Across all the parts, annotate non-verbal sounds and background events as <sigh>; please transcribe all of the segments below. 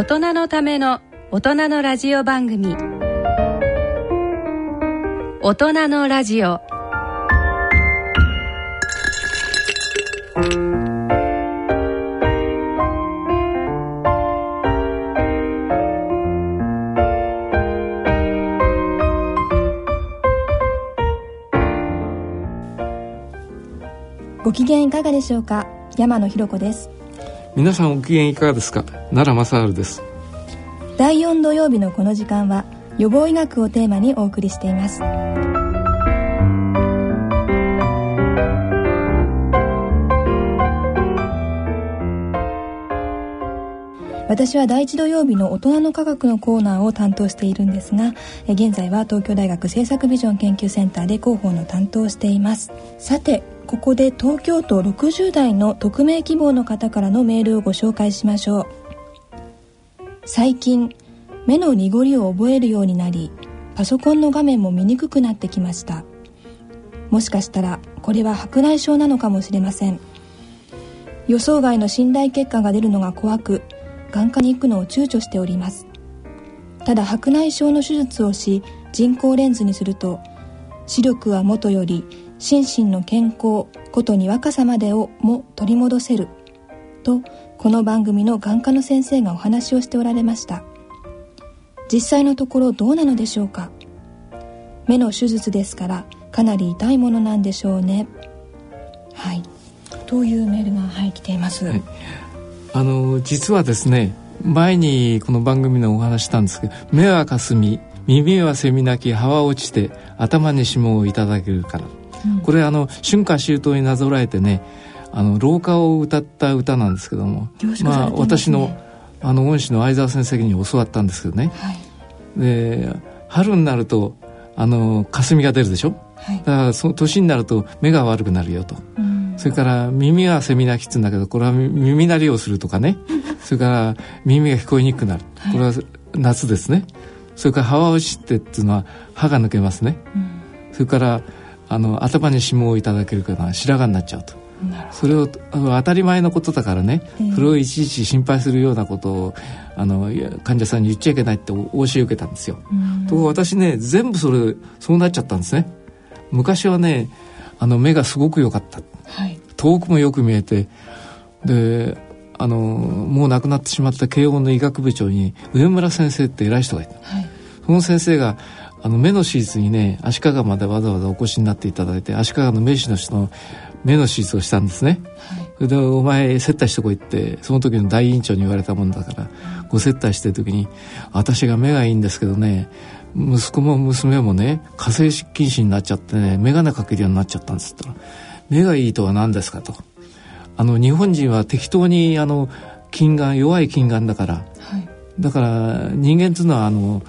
大人のための大人のラジオ番組。大人のラジオ。ご機嫌いかがでしょうか？山野ひろ子です。皆さんご機嫌いかがですか？奈良正治です。第4土曜日のこの時間は予防医学をテーマにお送りしています。私は第一土曜日の大人の科学のコーナーを担当しているんですが現在は東京大学政策ビジョン研究センターで広報の担当しています。さてここで東京都60代の匿名希望の方からのメールをご紹介しましょう。最近目の濁りを覚えるようになりパソコンの画面も見にくくなってきました。もしかしたらこれは白内障なのかもしれません。予想外の信頼結果が出るのが怖く眼科に行くのを躊躇しております。ただ白内障の手術をし人工レンズにすると視力は元より心身の健康ことに若さまでをも取り戻せる。とこの番組の眼科の先生がお話をしておられました。実際のところどうなのでしょうか？目の手術ですからかなり痛いものなんでしょうね。はい。というメールがはい来ています、はい、あの実はですね前にこの番組でお話したんですけど目はかすみ耳はせみなき葉は落ちて頭に霜をいただけるから、これあの春夏秋冬になぞらえてねあの廊下を歌った歌なんですけども、ね、まあ私のあの恩師の相沢先生に教わったんですけどね、はい、で春になるとあの霞が出るでしょ、はい、だからその年になると目が悪くなるよと、うん、それから耳はセミナキっつうんだけどこれは耳鳴りをするとかね。<laughs> それから耳が聞こえにくくなる、これは夏ですね。それから歯は落ちてっていうのは歯が抜けますね、うん、それからあの頭に霜をいただけるから白髪になっちゃうと。それを当たり前のことだからね、えー、それをいちいち心配するようなことをあの患者さんに言っちゃいけないって教え受けたんですよ。と私ね全部それそうなっちゃったんですね。昔はねあの目がすごく良かった、はい、遠くもよく見えてであのもう亡くなってしまった慶応の医学部長に上村先生って偉い人がいた、はい、その先生があの目の手術にね足利までわざわざお越しになっていただいて足利の名士の人の目の手術をしたんですね、はい、それでお前接待してこいってその時の大院長に言われたもんだから、ご接待してる時に私が目がいいんですけどね息子も娘もね火星禁止になっちゃってね眼鏡かけるようになっちゃったんですったら目がいいとは何ですかと。あの日本人は適当にあの近眼弱い近眼だから、はい、だから人間っていうのはあの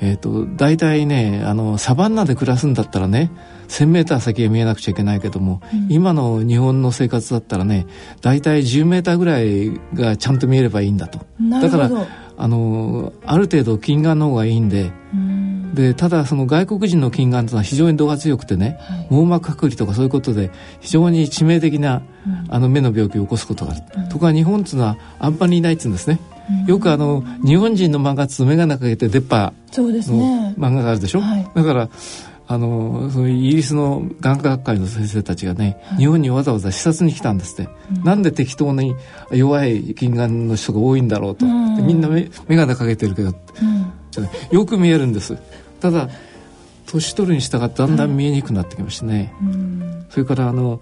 えっ、ー、と大体ねあのサバンナで暮らすんだったらね 1,000m 先へ見えなくちゃいけないけども、うん、今の日本の生活だったらね大体 10m ぐらいがちゃんと見えればいいんだと。だからあのある程度近眼の方がいいんで、うん、でただその外国人の近眼というのは非常に度が強くてね、はい、網膜剥離とかそういうことで非常に致命的な、うん、あの目の病気を起こすことがある、ところが日本っていうのはあんまりいないっていうんですね。よくあの日本人の漫画つ眼鏡かけて出っ歯の漫画があるでしょ、ねはい、だからあのそのイギリスの眼科学会の先生たちがね、はい、日本にわざわざ視察に来たんですって、うん、なんで適当に弱い近眼の人が多いんだろうと、うん、みんな眼鏡かけてるけど、うん、よく見えるんですただ年取るに従ってだんだん見えにくくなってきましてね、はい、それからあの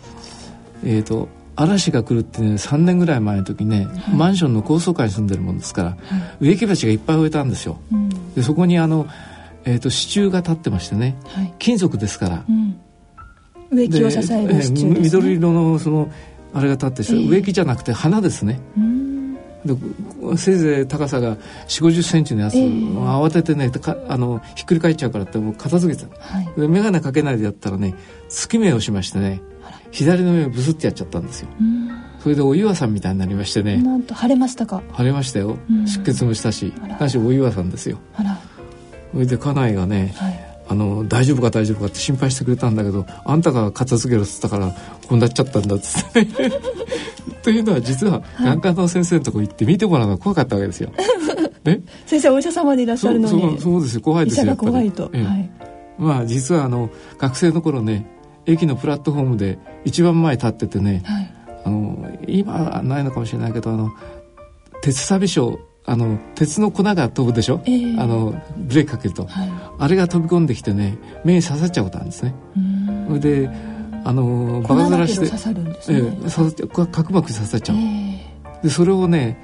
えっ、ー、と嵐が来るってね3年ぐらい前の時ね、はい、マンションの高層階に住んでるもんですから、植木鉢がいっぱい植えたんですよ、でそこにあのえーと、支柱が立ってましてね、はい、金属ですから、うん、植木を支える支柱、ね、緑色のそのあれが立って、えー、植木じゃなくて花ですね、でせいぜい高さが4 5 0センチのやつ、えー、慌ててねあのひっくり返っちゃうからってもう片付けてた、はい、で眼鏡かけないでやったらね月目をしましてね左の目をブスってやっちゃったんですよ。それでお岩さんみたいになりましてね。なんと腫れましたか？腫れましたよ。出血もしたしなしお岩さんですよ。それで家内がね、はい、あの大丈夫か大丈夫かって心配してくれたんだけどあんたが片付けろっつったからこうなっちゃったんだっつって、<laughs> というのは実は眼科の先生のとこ行って見てもらうのが怖かったわけですよ。<laughs> ね、先生お医者様でいらっしゃるのに。そうですよ。怖いですよ医者が怖いと、ええ、はい、まあ実はあの学生の頃ね駅のプラットフォームで一番前立っててね、はい、あの今はないのかもしれないけどあの鉄サビ賞あの鉄の粉が飛ぶでしょ、えー、あのブレーキかけると、はい、あれが飛び込んできてね目に刺さっちゃうことあるんですね。それであのバカずらして刺さるんですね、えー、刺さって角膜刺さっちゃう、えー、でそれをね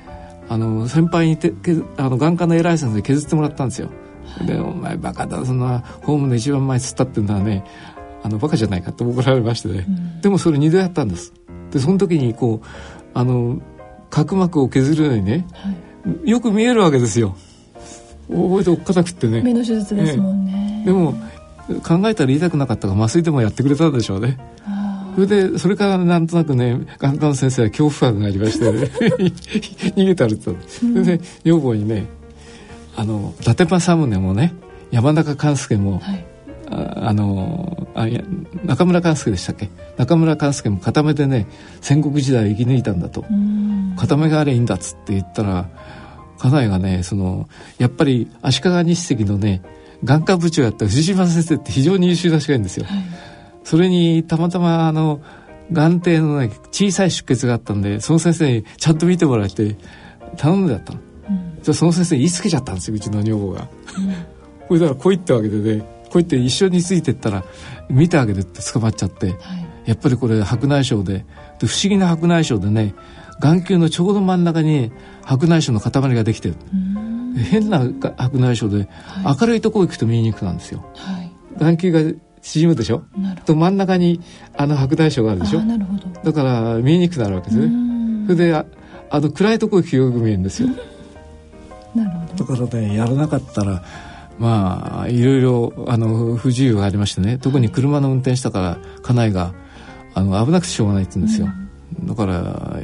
あの先輩にてけあの眼科の偉い先生に削ってもらったんですよ、はい、で「お前バカだそんなホームの一番前つったってんだねあのバカじゃないか」って怒られましてね、うん、でもそれ2度やったんです。でその時にこうあの角膜を削るのにね、はい、よく見えるわけですよ。覚えておっかなくってね。目の手術ですもんね、でも考えたら言いたくなかったから麻酔でもやってくれたでしょうね。それでそれからなんとなくね眼科の先生は恐怖感がありましてね。<laughs> 逃げたると。それで女房にねあの伊達政宗もね山中勘介も、はい、ああのあいや中村勘介でしたっけ？中村勘介も片目でね戦国時代を生き抜いたんだと片目があれいいんだっつって言ったら家内がねそのやっぱり足利日赤のね眼科部長やった藤島先生って非常に優秀ないるんですよ。はい、それにたまたまあの眼底のね小さい出血があったんでその先生にちゃんと見てもらえて頼んでやったの。うん、じゃその先生言いつけちゃったんですようちの女房が。うん、これだからこう言ったわけでねこう言って一緒についてったら見てあげるって捕まっちゃって、はい、やっぱりこれ白内障でで不思議な白内障でね眼球のちょうど真ん中に白内障の塊ができてる。変な白内障で、はい、明るいとこ行くと見えにくくなんですよ。はい、眼球が縮むでしょ？と真ん中にあの白内障があるでしょ？だから見えにくくなるわけですね。それでああの暗いとこ行くとよく見えるんですよ。<laughs> なるほど。だからねやらなかったらまあいろいろあの不自由がありましてね。特に車の運転したから家内があの危なくてしょうがないって言うんですよ。だから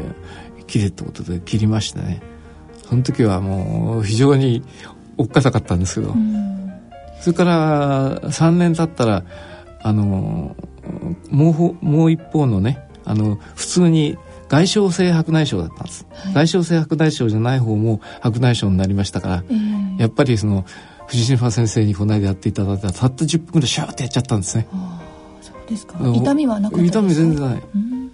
切れってことで切りましてね。その時はもう非常におっかさかったんですけど、それから3年経ったらあのもうもう一方のねあの普通に外傷性白内障だったんです、はい、外傷性白内障じゃない方も白内障になりましたから、えー、やっぱりその藤島先生にこの間やっていただいたたった10分ぐらいシャーってやっちゃったんですね。そうですか。痛みはなかった痛み全然ない、うん。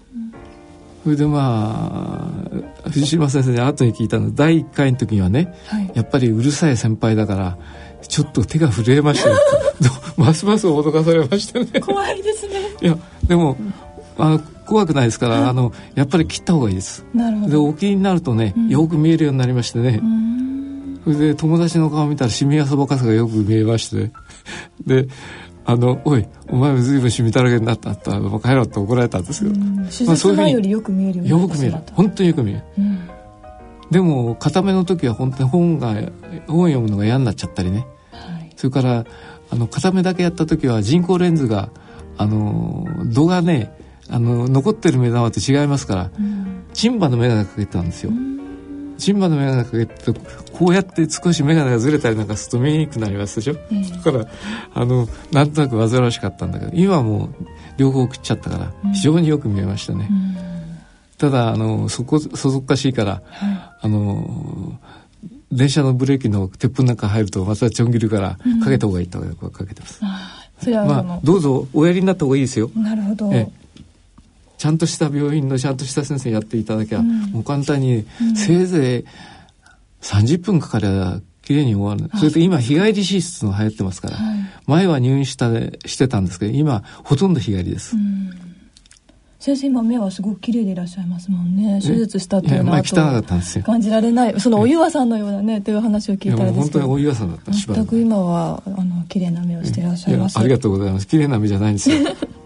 それでまあ藤島先生に後に聞いたの第1回の時にはね、はい、やっぱりうるさい先輩だからちょっと手が震えましたよ。<laughs> ますます脅かされましたね。怖いですね。<laughs> いやでも、あの怖くないですから、はい、あのやっぱり切った方がいいです。なるほど。でお気になるとね、うん、よく見えるようになりましてねそれで友達の顔見たらシミやそばかすがよく見えましてであの、おい、お前も随分シミだらけになったったら、もう帰ろうって怒られたんですけど。手術前よりよく見えるようによく見える。本当によく見える。うん、でも、固めの時は本当に本が、本読むのが嫌になっちゃったりね。はい、それから、あの、固めだけやった時は人工レンズが、あの、度がね、あの、残ってる目玉と違いますから、うん、チンバの眼鏡かけてたんですよ。うんジンバの眼鏡かけてこうやって少し眼鏡がずれたりなんかすると見えにくくなりますでしょ、うん、だからあのなんとなく煩わしかったんだけど今はもう両方食っちゃったから非常によく見えましたね、うん、ただあのそこそそっかしいから、はい、あの電車のブレーキの鉄粉なんか入るとまたちょん切るからかけた方がいいとかけてます、うん、それはまあどうぞおやりになった方がいいですよ。なるほど。えちゃんとした病院のちゃんとした先生やっていただきゃ、うん、もう簡単に、せいぜい30分かかりゃきれいに終わる。それと今日帰り手術の流行ってますから、はい、前は入院したしてたんですけど今ほとんど日帰りです。先生今目はすごく綺麗でいらっしゃいますもんね。手術したっていうのは感じられない。そのお岩さんのようなねという話を聞いたら本当にお岩さんだった全く今はあの綺麗な目をしていらっしゃいます。ありがとうございます。綺麗な目じゃないんですよ <laughs>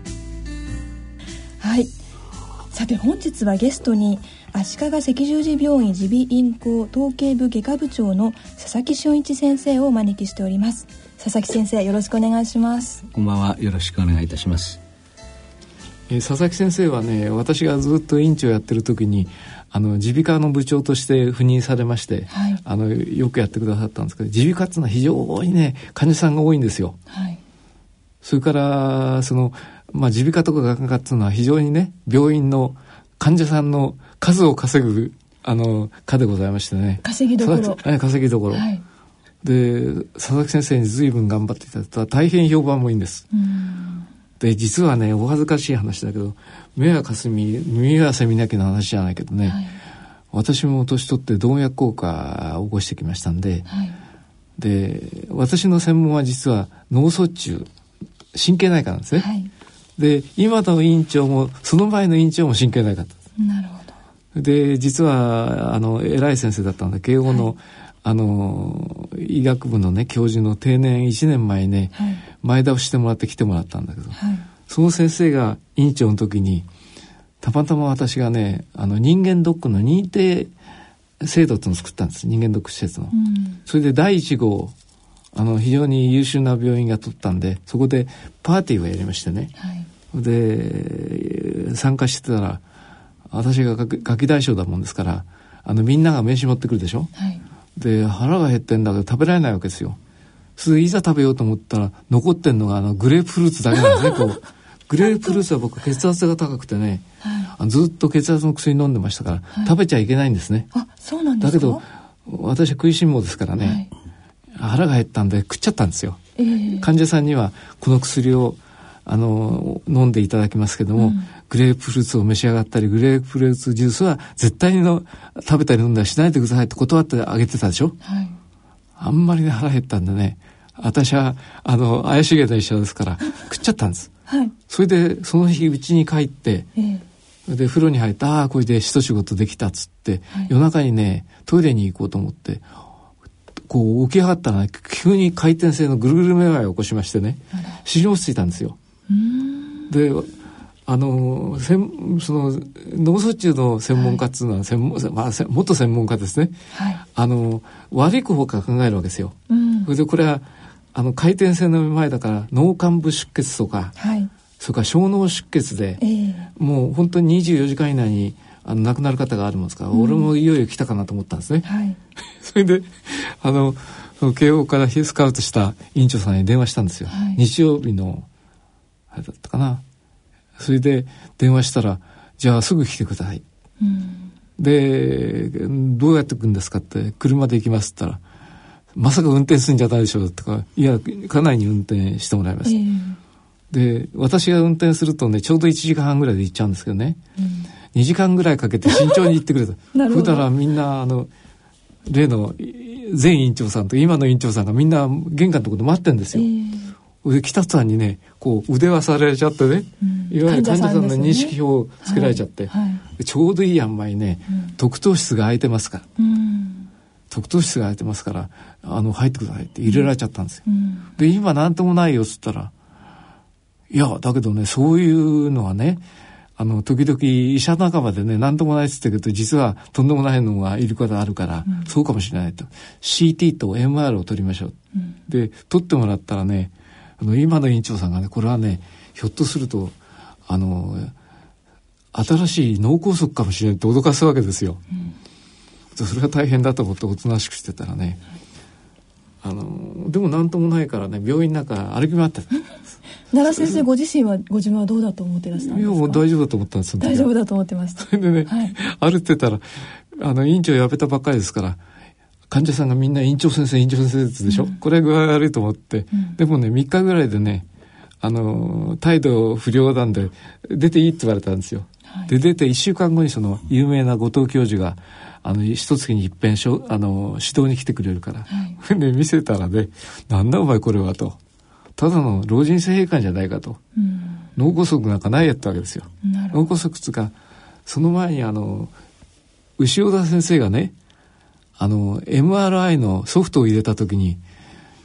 はい。さて本日はゲストに足利赤十字病院耳鼻咽喉統計部外科部長の佐々木俊一先生をお招きしております。佐々木先生よろしくお願いします。こんばんは。よろしくお願いいたします。え佐々木先生はね私がずっと院長やってる時にあの耳鼻科の部長として赴任されまして、はい、あのよくやってくださったんですけど耳鼻科っていうのは非常にね患者さんが多いんですよ。はい。それからその、まあ、耳鼻科とか眼科っていうのは非常にね病院の患者さんの数を稼ぐあの科でございましてね。稼ぎどころ。稼ぎどころ、はい、で佐々木先生に随分頑張っていただいた大変評判もいいんです。で実はねお恥ずかしい話だけど目はかすみ耳はせみなきの話じゃないけどね、はい、私も年取って動脈硬化を起こしてきましたんで、はい、で私の専門は実は脳卒中神経内科なんですね。はい、で今の院長もその前の院長も神経内科なるほど。で実はあの偉い先生だったんで慶応の、はい、あの医学部のね教授の定年1年前ね、はい、前倒してもらって来てもらったんだけど、その先生が院長の時にたまたま私がねあの人間ドックの認定制度っていうのを作ったんです。人間ドック施設の。うん、それで第1号あの非常に優秀な病院が取ったんでそこでパーティーをやりましてね、はい、で参加してたら私がガキ大将だもんですからあのみんなが名刺持ってくるでしょ、はい、で腹が減ってんだけど食べられないわけですよ。それでいざ食べようと思ったら残ってんのがあのグレープフルーツだけなんですねこう。<laughs> グレープフルーツは僕血圧が高くてね、はい、ずっと血圧の薬飲んでましたから、食べちゃいけないんですね。あそうなんですか？だけど私は食いしん坊ですからね、腹が減ったんで食っちゃったんですよ、えー、患者さんにはこの薬をあの飲んでいただきますけども、うん、グレープフルーツを召し上がったりグレープフルーツジュースは絶対にの食べたり飲んだりしないでくださいって断ってあげてたでしょ、はい、あんまりね腹減ったんでね私はあの怪しげな医者ですから食っちゃったんです、はい、それでその日うちに帰って、えー、で風呂に入ってああこれで一仕事できたっつって、はい、夜中にねトイレに行こうと思ってこう起き上がったら、ね、急に回転性のぐるぐるめまいを起こしましてね死に落ち着いたんですよ。であのせんその脳卒中の専門家っていうのは専門、はい、まあ、元専門家ですね、はい、あの悪い方から考えるわけですよ。うん、それでこれはあの回転性のめまいだから脳幹部出血とか、はい、それから小脳出血で、えー、もう本当に24時間以内にあの亡くなる方があるもんですから、うん、俺もいよいよ来たかなと思ったんですね。はい、<laughs> それであの慶応からスカウトした院長さんに電話したんですよ。はい、日曜日のあれだったかな。それで電話したら「じゃあすぐ来てください」うん、で「どうやって行くんですか?」って「車で行きます」って言ったら「まさか運転するんじゃないでしょう」とか「いや家内に運転してもらいます」えー、で私が運転するとねちょうど1時間半ぐらいで行っちゃうんですけどね、うん。2時間ぐらいかけて慎重に行ってくれた。<laughs> 普段みんなあの例の前院長さんと今の院長さんがみんな玄関のところで待ってんですよ。えー、で北さんにねこう腕輪されちゃってね、うん、いわゆる患者さんの認識票をつけられちゃって、はい。はい、ちょうどいい塩梅ね、うん、特等室が空いてますから、うん、特等室が空いてますからあの入ってくださいって入れられちゃったんですよ。で今何ともないよっつったらいやだけどねそういうのはねあの、時々医者仲間でね、何ともないっつってけど、実はとんでもないのがいることあるから、うん、そうかもしれないと。CT と MR を取りましょう。うん、で、取ってもらったらね、あの、今の院長さんがね、これはね、ひょっとすると、あの、新しい脳梗塞かもしれないって脅かすわけですよ。それが大変だと思っておとなしくしてたらね、あのでも何ともないからね病院の中歩き回ってた。<laughs> 奈良先生ご自身はご自分はどうだと思ってらしたんですか？いやもう大丈夫だと思ったんです大丈夫だと思ってました。それでね、はい、歩いてたらあの院長辞めたばっかりですから患者さんがみんな院長先生院長先生でしょ、うん、これ具合悪いと思って、うん、でもね3日ぐらいでねあの態度不良なんで出ていいって言われたんですよ、はい、で出て1週間後にその有名な後藤教授があの一月に一遍しょあの指導に来てくれるから、はい、で見せたらね「なんだお前これは」と。ただの老人性閉館じゃないかと、うん、脳梗塞なんかないやったわけですよ。脳梗塞つうかその前にあの牛尾田先生がねあの MRI のソフトを入れた時に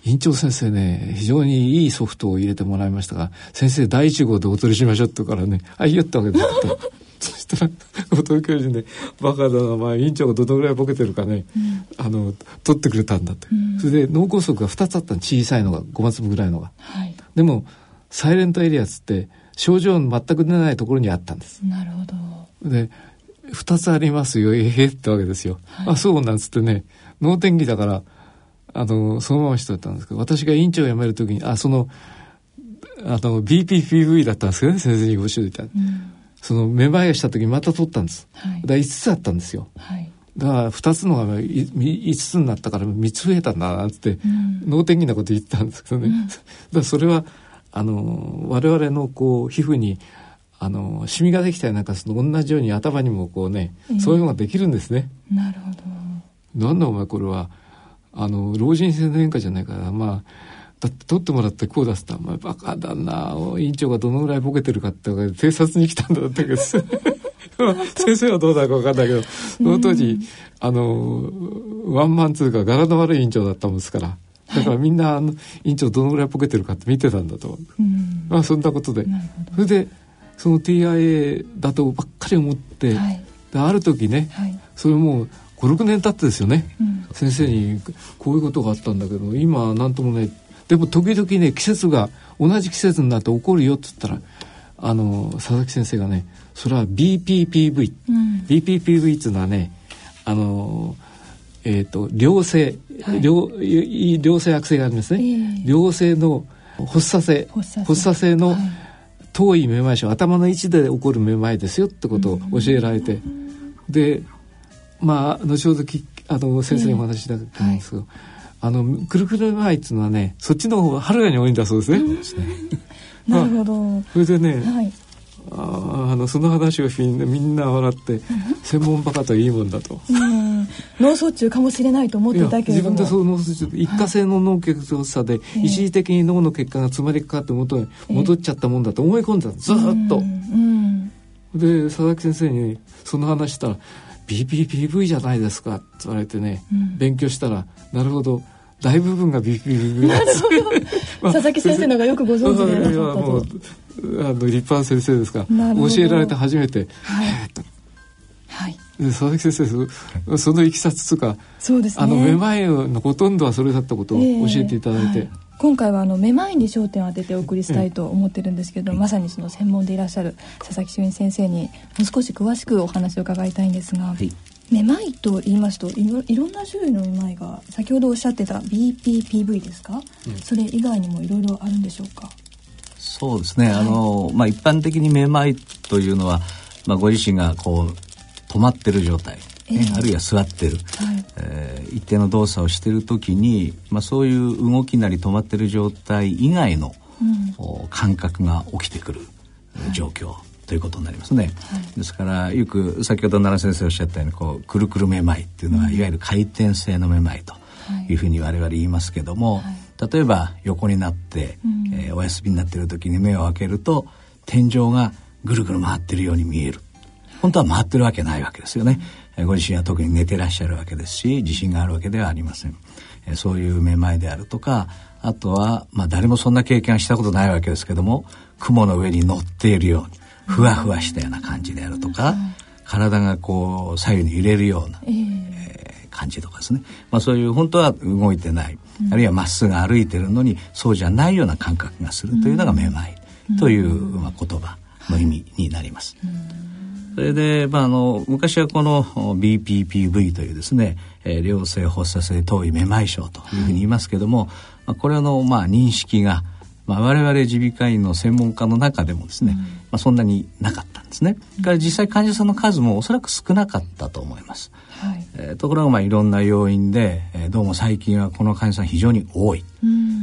院長先生ね非常にいいソフトを入れてもらいましたが先生第一号でお取りしましょうってからねあ言ったわけです <laughs> そしたら後藤教授ね「バカだなまあ院長がどのぐらいボケてるかね、うん、あの取ってくれたんだ」って、うん、それで脳梗塞が2つあったの小さいのが5松分ぐらいのが、はい、でもサイレントエリアつって症状全く出ないところにあったんです。なるほど。で2つありますよ。ええってわけですよ、はい、あそうなんつってね。脳天気だからあのそのまま人だったんですけど私が院長を辞める時にあそのあの BPPV だったんですけどね先生にご指導いた、うん。そのめまいがした時また取ったんです。はい、だから5つあったんですよ。はい、だから2つのが5つになったから3つ増えたんだなって、うん、脳天気なこと言ってたんですけどね。うん、<laughs> だそれはあの我々のこう皮膚にあのシミができたりなんかするの同じように頭にもこうね、えー、そういうのができるんですね。なるほど。なんだお前これはあの老人性の変化じゃないからまあだって取ってもらってこう出すと、お前バカだな、委員長がどのぐらいボケてるかって偵察に来たんだったけど、<laughs> 先生はどうだか分かんないけど、その当時、あの、ワンマンツーが柄の悪い委員長だったもんですから、だからみんな、あの、委員長どのぐらいボケてるかって見てたんだと。うん、まあそんなことで。それで、その TIA だとばっかり思って、はい、ある時ね、はい、それもう56年経ってですよね、うん、先生にこういうことがあったんだけど今何ともねでも時々ね季節が同じ季節になって起こるよって言ったらあの佐々木先生がねそれは BPPV、うん、BPPV っていうのはねあのえっ、ー、と良性、はい、良良性悪性がありますね、えー、良性の発作性。発作性の、はい、遠いめまい症頭の位置で起こるめまいですよってことを教えられて、うん、でまあ後ほどきあの先生にお話しいただくんですけど、えーはいあのくるくるマイっていうのはねそっちの方がはるかに多いんだそうですね。なるほど、まあ、それでね、はい、ああのその話をみんなみんな笑って専門バカといいもんだと、脳卒中かもしれないと思ってたけれども自分でそう脳卒中一過性の脳血発作で一時的に脳の血管が詰まりかかって元に戻っちゃったもんだと思い込んでたずっと、で佐々木先生にその話したら BPPV じゃないですかって言われてね、うん、勉強したらなるほど大部分が BPPV なんですまあ、佐々木先生のがよくご存知で <laughs> あの立派な先生ですから教えられて初めてはい、はい、佐々木先生そのいきさつとかそうです、ね、あのめまいのほとんどはそれだったことを教えていただいて、えーはい。今回はあのめまいに焦点を当ててお送りしたいと思ってるんですけど、まさにその専門でいらっしゃる佐々木俊先生にもう少し詳しくお話を伺いたいんですが、はい、めまいと言いますといろいろんな種類のめまいが先ほどおっしゃってた BPPV ですか、うん、それ以外にもいろいろあるんでしょうか？そうですね、はい、あのまあ、一般的にめまいというのは、まあ、ご自身がこう止まってる状態。ね、あるいは座ってる、はい、えー、一定の動作をしている時に、まあ、そういう動きなり止まってる状態以外の、うん、感覚が起きてくる状況、はい、ということになりますね、はい、ですからよく先ほど奈良先生おっしゃったようにこうくるくるめまいっていうのは、うん、いわゆる回転性のめまいとい。うふうに我々言いますけども、例えば横になって、うん、えー、お休みになっている時に目を開けると天井がぐるぐる回ってるように見える本当は回ってるわけないわけですよね。ご自身は特に寝てらっしゃるわけですし自信があるわけではありません。そういうめまいであるとかあとは、まあ、誰もそんな経験はしたことないわけですけども雲の上に乗っているようにふわふわしたような感じであるとか、体がこう左右に揺れるような、えー、感じとかですね、まあ、そういう本当は動いてない、あるいはまっすぐ歩いてるのにそうじゃないような感覚がするというのがめまいという、まあ、言葉の意味になります。それで、まあ、あの昔はこの BPPV というですね、えー、良性発作性頭位めまい症というふうに言いますけども、まあ、これの、まあ、認識がまあ、我々耳鼻科医の専門家の中でもですね、うん、まあ、そんなになかったんですね。うん、から実際患者さんの数もおそらく少なかったと思います。はい、えー、ところがまあいろんな要因で、えー、どうも最近はこの患者さん非常に多い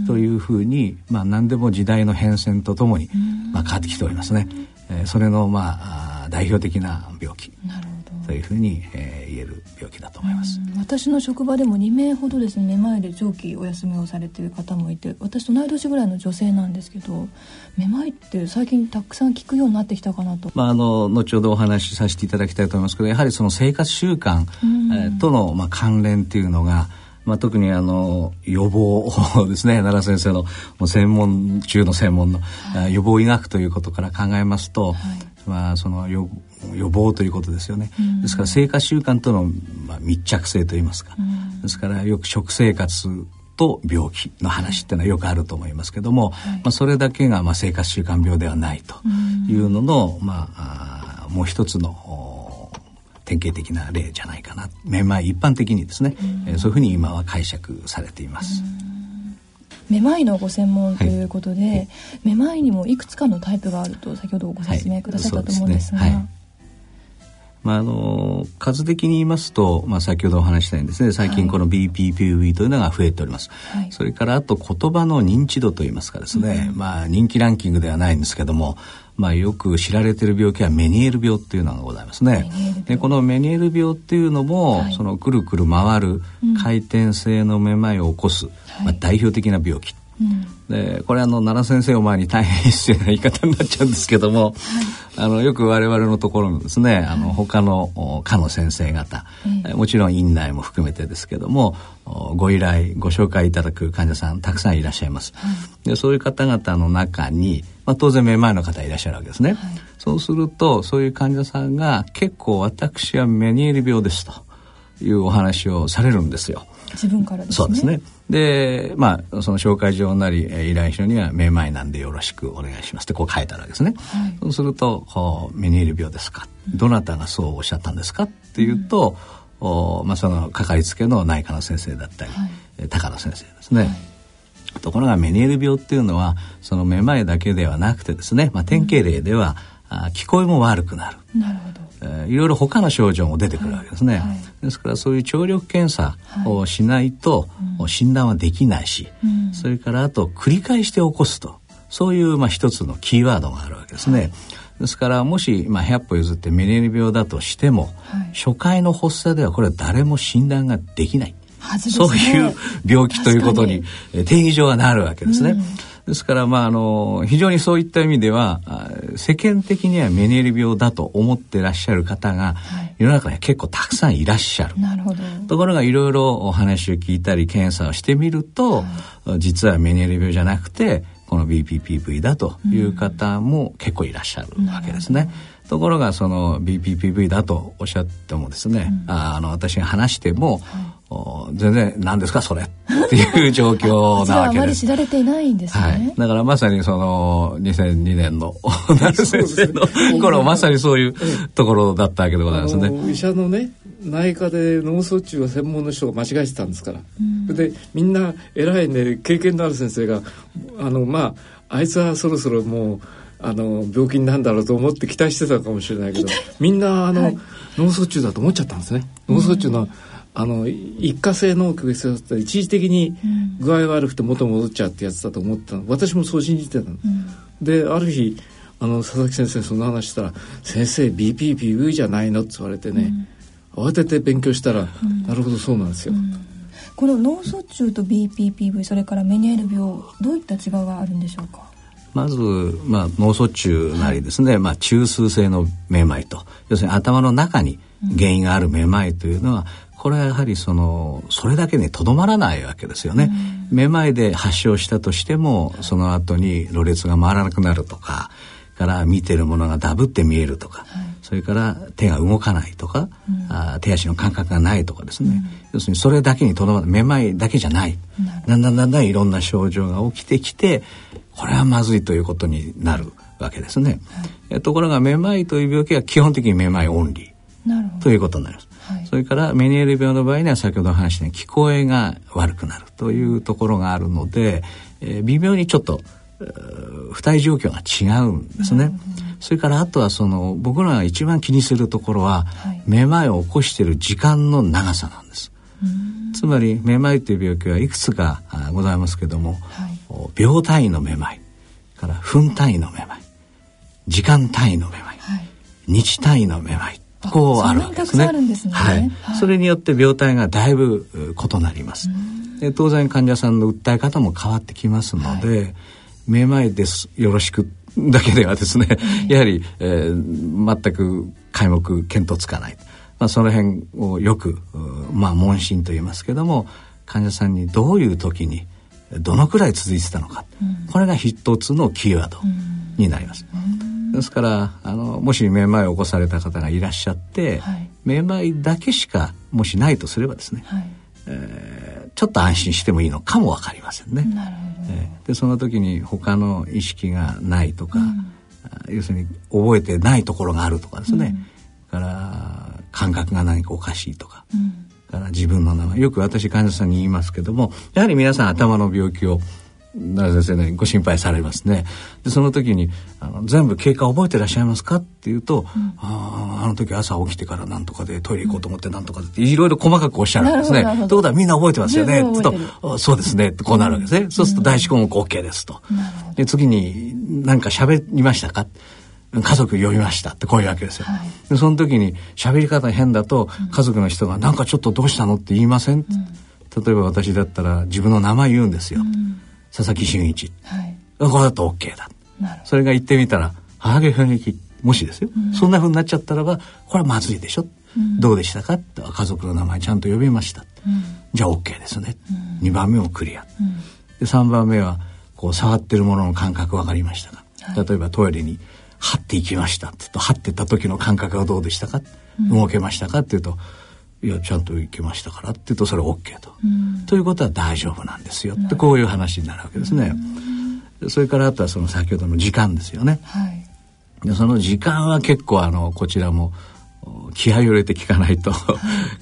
というふうに、まあ、何でも時代の変遷とともに、まあ、変わってきておりますね。えー、それのまあ代表的な病気。なるほどというふうに、えー、言える病気だと思います。私の職場でも2名ほどですねめまいで長期お休みをされている方もいて私と同い年ぐらいの女性なんですけどめまいって最近たくさん聞くようになってきたかなと。まああの後ほどお話しさせていただきたいと思いますけどやはりその生活習慣、えー、とのまあ関連っていうのがまあ、特にあの予防ですね奈良先生の専門中の専門の、はい、予防医学ということから考えますと、はい、まあ、その予予防ということですよね、うん、ですから生活習慣との、まあ、密着性といいますか、うん、ですからよく食生活と病気の話っていうのはよくあると思いますけども、はい、まあ、それだけがまあ生活習慣病ではないというのの、うん、まあ、あもう一つの典型的な例じゃないかな。めまい一般的にですね、うん、えー、そういうふうに今は解釈されています。めまいのご専門ということで、はい、めまいにもいくつかのタイプがあると先ほどご説明くださったと思うんですが、はい。まあ、あの数的に言いますと、まあ、先ほどお話したようにですね最近この BPPV というのが増えております、はい、それからあと言葉の認知度といいますかですね、うん、まあ、人気ランキングではないんですけども、まあ、よく知られている病気はメニエール病っていうのがございますね。でこのメニエール病っていうのも、はい、そのくるくる回る回転性のめまいを起こす、うん、まあ、代表的な病気。でこれあの奈良先生を前に大変失礼な言い方になっちゃうんですけども、はい、あのよく我々のところのですねあの、はい、他の科の先生方、もちろん院内も含めてですけどもご依頼ご紹介いただく患者さんたくさんいらっしゃいます。はい、でそういう方々の中に、まあ、当然めまいの方いらっしゃるわけですね。そうするとそういう患者さんが結構私はメニエール病ですというお話をされるんですよ。自分からですね。そうですね。で、まあ、その紹介状なり、依頼書には、めまいなんでよろしくお願いしますってこう書いてあるわけですね。はい、そうすると、メニエール病ですか？どなたがそうおっしゃったんですかっていうと、うん、おまあ、そのかかりつけの内科の先生だったり、はい、高野先生ですね。はい、ところがメニエール病っていうのはそのめまいだけではなくてですね、まあ、典型例では、うん、あ聞こえも悪くなる。なるほど。えー、いろいろ他の症状も出てくるわけですね、はい。はい、ですからそういう聴力検査をしないと、はい、診断はできないし、うん、それからあと繰り返して起こすと。そういうまあ一つのキーワードがあるわけですね。ですからもし、まあ、100歩譲ってメネル病だとしても、初回の発作ではこれは誰も診断ができない、ね、そういう病気ということに定義上はなるわけですね。うんですから、まあ、あの、非常にそういった意味では、世間的にはメネル病だと思ってらっしゃる方が、はい、世の中には結構たくさんいらっしゃる。なるほど。ところが、いろいろお話を聞いたり、検査をしてみると、はい、実はメネル病じゃなくて、この BPPV だという方も結構いらっしゃるわけですね。ところがその BPPV だとおっしゃってもですね、うん、あの私が話しても、全然何ですかそれっていう状況なわけです。<laughs> あまり知られていないんですね。はい。だからまさにその2002年のなる先生の頃、まさにそういうところだったわけでございますね。医者のね内科で脳卒中を専門の人が間違えてたんですから。うん、でみんな偉いね経験のある先生があのまああいつはそろそろもうあの病気になるんだろうと思って期待してたかもしれないけどみんなあの、はい、脳卒中だと思っちゃったんですね。脳卒中の、うんあの一過性脳血腫だったら一時的に具合が悪くて元戻っちゃうってやつだと思ったの。私もそう信じてたの、うん、である日あの佐々木先生その話したら「先生 BPPV じゃないの?」って言われてね、うん、慌てて勉強したら、うん、なるほどそうなんですよ、この脳卒中と BPPV それからメニエール病どういった違いがあるんでしょうか？まず、まあ、脳卒中なりですね、はい、まあ、中枢性のめまいと。要するに頭の中に原因があるめまいというのは、これはやはりそのそれだけにとどまらないわけですよね。めまいで発症したとしてもその後にろれつが回らなくなるとかから見てるものがダブって見えるとか、はい、それから手が動かないとか、うん、あ手足の感覚がないとかですね、うん、要するにそれだけにとどまるめまいだけじゃない。だんだんだんだんいろんな症状が起きてきてこれはまずいということになるわけですね、はい、ところがめまいという病気は基本的にめまいオンリーということになります、はい、それからメニエール病の場合には先ほど話したように聞こえが悪くなるというところがあるので、えー、微妙にちょっと付帯状況が違うんですね。それからあとはその僕らが一番気にするところは、はい、めまいを起こしている時間の長さなんです。つまりめまいという病気はいくつかございますけども、はい、秒単位のめまい。から分単位のめまい。時間単位のめまい、はい、日単位のめまいこうあるわけですね。すね。はい、それによって病態がだいぶ異なります。で当然患者さんの訴え方も変わってきますので、めまいですよろしくだけではですね、やはり、えー、全く皆目見当つかない。まあ、その辺をよく、まあ、問診と言いますけども患者さんにどういう時にどのくらい続いてたのか、うん、これが一つのキーワードになります。うん、ですからあのもしめまいを起こされた方がいらっしゃって、はい、めまいだけしかもしないとすればですね、はい、えー、ちょっと安心してもいいのかも分かりませんね。えー、でその時に他の意識がないとか、うん、要するに覚えてないところがあるとかですね、から感覚が何かおかしいとか、うん、から自分の名前よく私患者さんに言いますけどもやはり皆さん頭の病気を先生ねご心配されますね。でその時にあの全部経過覚えてらっしゃいますかっていうと、うん、ああの時朝起きてからなんとかでトイレ行こうと思ってなんとかでっていろいろ細かくおっしゃるんですね。ということはみんな覚えてますよね。ってとそうですね。ってこうなるわけですね、うん、そうすると第一項目 OK ですと。で次に何か喋りましたか？家族呼びましたってこういうわけですよ。はい、でその時に喋り方変だと家族の人が「なんかちょっとどうしたの?」って言いません、うん、例えば私だったら自分の名前言うんですよ。うん、佐々木俊一。はい、これだと OK だ。それが言ってみたら「母毛雰囲気」もしですよ、うん、そんなふうになっちゃったらばこれはまずいでしょ、うん、どうでしたか？って家族の名前ちゃんと呼びました、うん、じゃあ OK ですね、うん、2番目もクリア、で3番目はこう触ってるものの感覚分かりましたか、はい、例えばトイレに張っていきました。っと張ってた時の感覚はどうでしたか、うん、動けましたか？って言うといやちゃんと行けましたからって言うとそれ OK と、うん、ということは大丈夫なんですよってこういう話になるわけですね。うん、それからあとはその先ほどの時間ですよね。はい、でその時間は結構あのこちらも気合を入れて聞かないと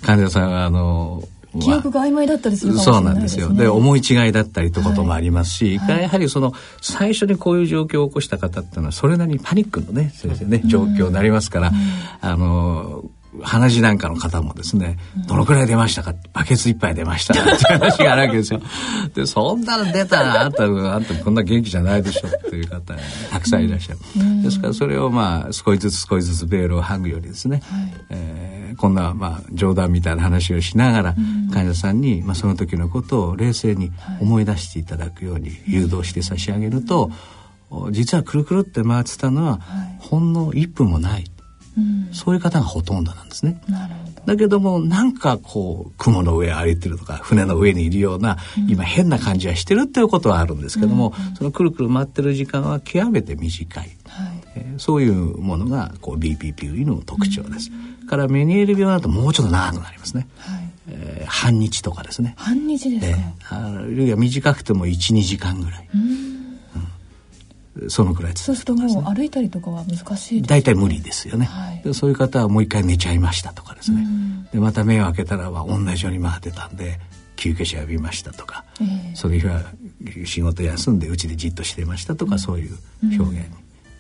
患者さんはあの記憶が曖昧だったりするかもしれないですね。そうなんですよ。で、思い違いだったりってこともありますし、はい、やはりその、最初にこういう状況を起こした方っていうのは、それなりにパニックのね、先生ね、状況になりますから、あの、鼻血なんかの方もですね、どのくらい出ましたか？バケツ一杯出ました。って話があるわけですよ。で、そんなの出たら、あんた、あんたこんな元気じゃないでしょっていう方たくさんいらっしゃる。ですからそれをまあ、少しずつ少しずつベールを剥ぐよりですね、はい、えー、こんなまあ、冗談みたいな話をしながら、患者さんに、まあ、その時のことを冷静に思い出していただくように誘導して差し上げると、実はくるくるって回ってたのは、ほんの1分もない。そういう方がほとんどなんですね。だけどもなんかこう雲の上歩いてるとか船の上にいるような、うん、今変な感じはしてるっていうことはあるんですけども、うん、そのくるくる回ってる時間は極めて短い、はいえー、そういうものがこう BPPV の特徴です。うん、からメニエール病だともうちょっと長くなりますね。はいえー、半日とかですね。半日ですか。えー、あるいは短くても12時間ぐらい。うんそのくらい、ね、そうするともう歩いたりとかは難しい大体無理ですよね、はい、そういう方はもう一回寝ちゃいましたとかですね、でまた目を開けたらは同じように回ってたんで救急車呼びましたとか、えー、その日は仕事休んでうちでじっとしてましたとか、うん、そういう表現に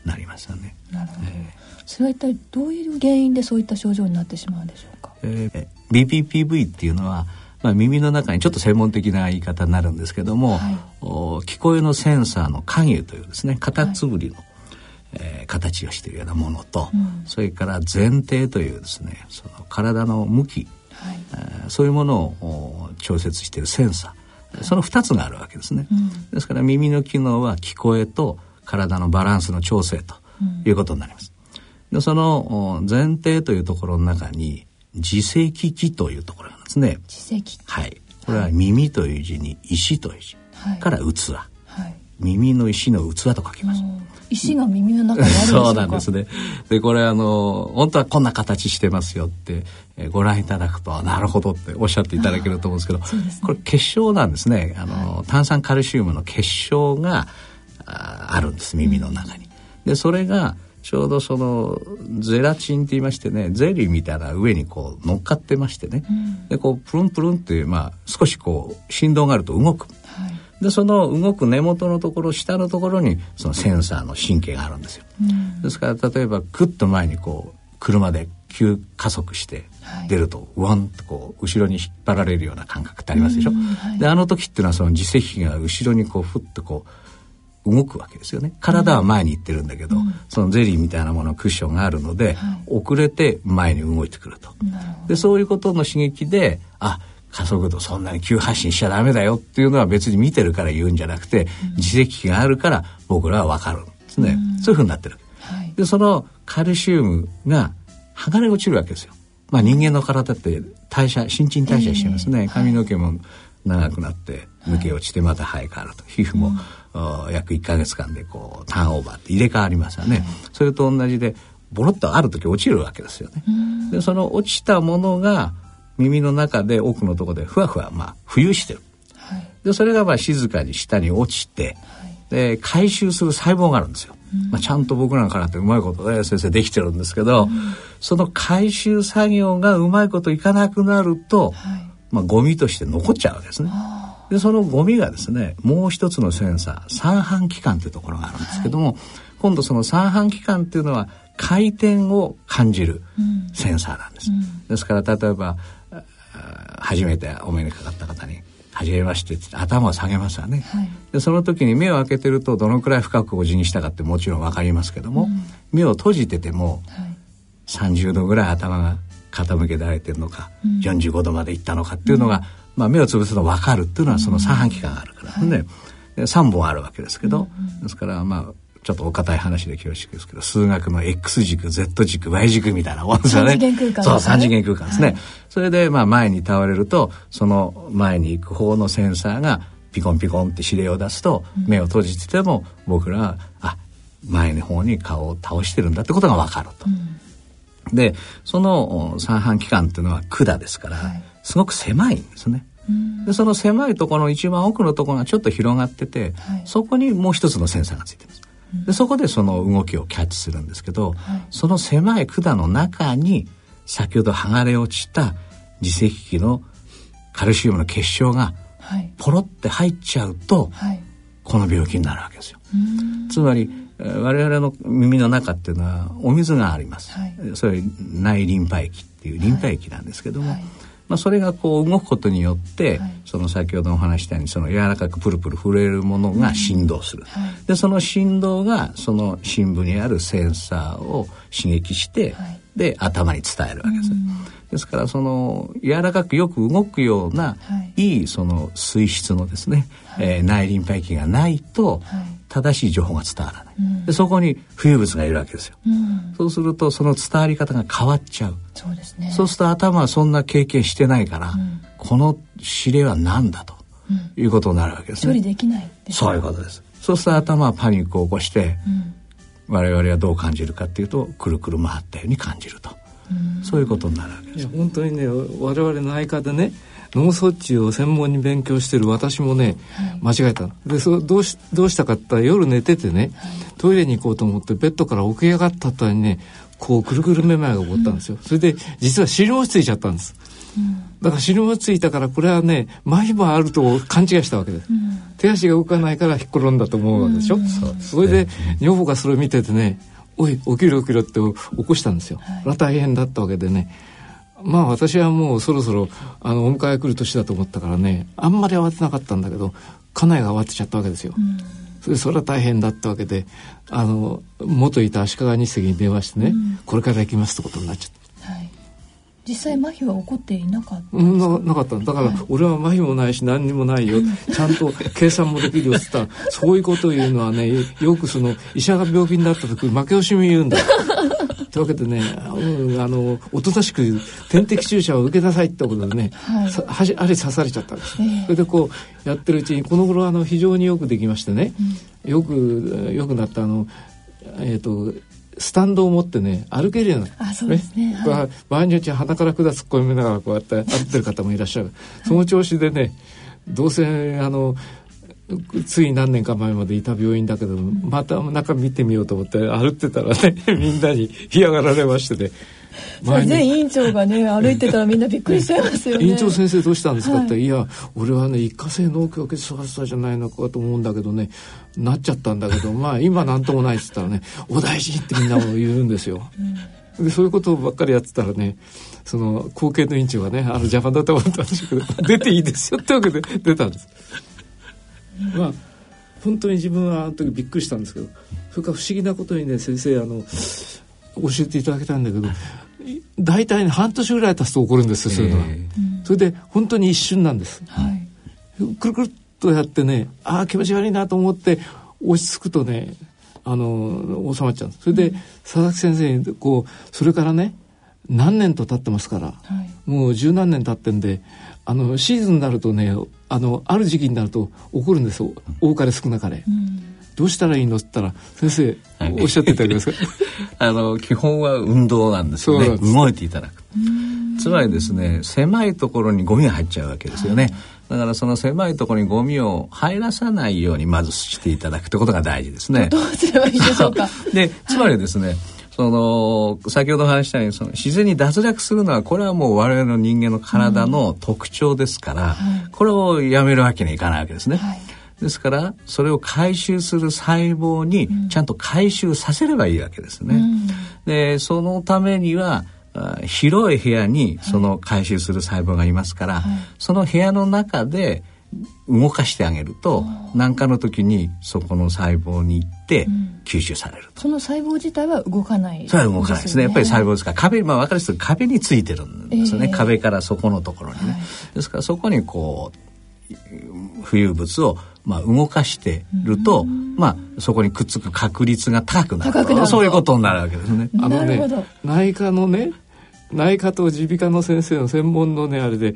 なりますよね、うん、なるほど、えー、それは一体どういう原因でそういった症状になってしまうんでしょうか、えー、BPPV っていうのはまあ、耳の中にちょっと専門的な言い方になるんですけども、はい、聞こえのセンサーの影というですねカタツムリの、はい、えー、形をしているようなものと、うん、それから前提というですねその体の向き、はい。えー、そういうものを調節しているセンサー。その2つがあるわけですね、うん、ですから耳の機能は聞こえと体のバランスの調整ということになります。でその前提というところの中に自石器というところなんですね。自石はい。これは耳という字に石という字、はい、から器。はい。耳の石の器と書きます。石が耳の中にあるんですそうなんですね。で、これあの、本当はこんな形してますよって、えー、ご覧いただくと、なるほどっておっしゃっていただけると思うんですけど、ね、これ結晶なんですね。あの、はい、炭酸カルシウムの結晶がああるんです、耳の中に。でそれがちょうどそのゼラチンって言いましてねゼリーみたいな上にこう乗っかってましてね、うん、でこうプルンプルンってまあ少しこう振動があると動く、はい、でその動く根元のところ下のところにそのセンサーの神経があるんですよ、うん、ですから例えばクッと前にこう車で急加速して出ると、はい、ワンとこう後ろに引っ張られるような感覚ってありますでしょ、はい、であの時っていうのはその自石器が後ろにこうふっとこう動くわけですよね。体は前に行ってるんだけど、うん、そのゼリーみたいなものクッションがあるので、はい、遅れて前に動いてくると。でそういうことの刺激であ加速度そんなに急発進しちゃダメだよっていうのは別に見てるから言うんじゃなくて、うん、自責器があるから僕らは分かるんですね、うん、そういうふうになってる、はい、でそのカルシウムが剥がれ落ちるわけですよ。まあ人間の体って代謝新陳代謝してますね、えー、髪の毛も長くなって抜け落ちてまた生え変わると。皮膚も、約1か月間でこうターンオーバーって入れ替わりますよね、はい、それと同じでボロッとある時落ちるわけですよね。でその落ちたものが耳の中で奥のところでふわふわまあ浮遊してる、はい、でそれがまあ静かに下に落ちて、はい、で回収する細胞があるんですよ、まあ、ちゃんと僕らからってうまいことで先生できてるんですけど、その回収作業がうまいこといかなくなると、まあ、ゴミとして残っちゃうわけですね。でそのゴミがですねもう一つのセンサー三半規管というところがあるんですけども、はい、今度その三半規管っていうのは回転を感じるセンサーなんです。うん、ですから例えば初めてお目にかかった方に「はじめまして」って頭を下げますよね、はい、でその時に目を開けてるとどのくらい深くお辞儀したかってもちろん分かりますけども、うん、目を閉じてても、はい、30度ぐらい頭が傾けられてるのか、うん、45度までいったのかっていうのが、まあ、目をつぶすと分かるっていうのはその三半規管があるからね、はい、3本あるわけですけど、ですからまあちょっとお堅い話で恐縮ですけど数学の X 軸 Z 軸 Y 軸みたいなもんですよね。ね。そう三次元空間ですね。はい、それでまあ前に倒れるとその前に行く方のセンサーがピコンピコンって指令を出すと、目を閉じてても僕らはあ前の方に顔を倒してるんだってことが分かると。うん、でその三半規管っていうのは管ですから、はい、すごく狭いんですね。でその狭いところの一番奥のところがちょっと広がってて、はい、そこにもう一つのセンサーがついてます。でそこでその動きをキャッチするんですけど、はい、その狭い管の中に先ほど剥がれ落ちた自石器のカルシウムの結晶がポロって入っちゃうと、はい、この病気になるわけですよ。つまり我々の耳の中っていうのはお水があります。はい、それ内リンパ液っていうリンパ液なんですけども、まあ、それがこう動くことによって、はい、その先ほどお話したようにその柔らかくプルプル震えるものが振動する、はい、でその振動がその深部にあるセンサーを刺激して、はい、で頭に伝えるわけです、ですからその柔らかくよく動くような、い、いその水質のですね、はい、えー、内リンパ液がないと、正しい情報が伝わらない、うん、でそこに浮遊物がいるわけですよ、うん、そうするとその伝わり方が変わっちゃう。そうですね。そうすると頭はそんな経験してないから、うん、この指令は何だと、いうことになるわけですね。処理できないそういうことです。そうすると頭はパニックを起こして、我々はどう感じるかっていうとくるくる回ったように感じると、そういうことになるわけです。本当にね我々内科でね脳卒中を専門に勉強してる私もね、はい、間違えた。でそどうしどうしたかって夜寝ててね、はい、トイレに行こうと思ってベッドから起き上がった途端にねこうくるくるめまいが起こったんですよ、うん、それで実は尻餅ついちゃったんです、うん、だから尻餅ついたからこれはね麻痺もあると勘違いしたわけです、うん、手足が動かないから引っ転んだと思うわけでしょ、うん、それで女房がそれを見ててね「おい起きろ起きろ」って起こしたんですよ、はい、大変だったわけでねまあ私はもうそろそろあのお迎え来る年だと思ったからねあんまり慌てなかったんだけど家内が慌てちゃったわけですよ。うん、それそれは大変だったわけであの元いた足利日赤に電話してね、うん、これから行きますってことになっちゃった。実際麻痺は起こっていなかったななかっただから、俺は麻痺もないし何にもないよ。ちゃんと計算もできるよって言った。ら <laughs> そういうことを言うのはねよくその医者が病気になった時負け惜しみ言うんだ <laughs> というわけでね、うん、あのおとなしく点滴注射を受けなさいってことでね、はい、はしあれ刺されちゃったんです、えー、それでこうやってるうちにこの頃あの非常によくできましてね、うん、よくよくなったあのえっ、ー、とスタンドを持ってね歩けるようなあそうですね、ね。はい、場合によって鼻から管突っ込みながらこうやって歩ってる方もいらっしゃる。その調子でねどうせあのつい何年か前までいた病院だけど、また中見てみようと思って歩ってたらね <laughs> みんなに嫌がられましてね。前院長がね歩いてたらみんなびっくりしちゃいますよね。院長先生どうしたんですかって、はい、いや俺はね一過性脳虚血発作じゃないのかと思うんだけどねなっちゃったんだけどまあ今なんともないっつったらね「お大事に」ってみんなも言うんですよ。うん、でそういうことばっかりやってたらねその後継の院長がねあの邪魔だと思ったんですけど出ていいですよってわけで出たんです。まあ本当に自分はあの時びっくりしたんですけどそれから不思議なことにね先生あの教えていただきたいんだけど大体、ね、半年ぐらい経つと起こるんですよそういうのは、それで本当に一瞬なんです、はい、くるくるっとやってねああ気持ち悪いなと思って落ち着くとねあの収まっちゃうそれで、うん、佐々木先生にこうそれからね何年と経ってますから、はい、もう十何年経ってんであのシーズンになるとねあのある時期になると起こるんです多かれ少なかれ。うん。どうしたらいいの？って言ったら先生、はい、おっしゃっていただけますか？<laughs> あの基本は運動なんですよね。動いていただくつまりですね狭いところにゴミが入っちゃうわけですよね、はい、だからその狭いところにゴミを入らさないようにまずしていただくということが大事ですね。どうすればいいでしょうか？<laughs> でつまりですね、はいその先ほど話したようにその自然に脱落するのはこれはもう我々の人間の体の特徴ですから、うん、これをやめるわけにはいかないわけですね。はい。ですからそれを回収する細胞にちゃんと回収させればいいわけですね。うん、でそのためには広い部屋にその回収する細胞がいますから、はい、その部屋の中で動かしてあげると何かの時にそこの細胞に行って吸収されると、うん、その細胞自体は動かない、ね、それは動かないですね。やっぱり細胞ですから。壁まあ分かりやすく壁についてるんですよね、えー、壁からそこのところにね、はい、ですからそこにこう浮遊物をまあ、動かしてると、まあ、そこにくっつく確率が高くなるなるそういうことになるわけですね。あのね内科のね内科と耳鼻科の先生の専門のねあれで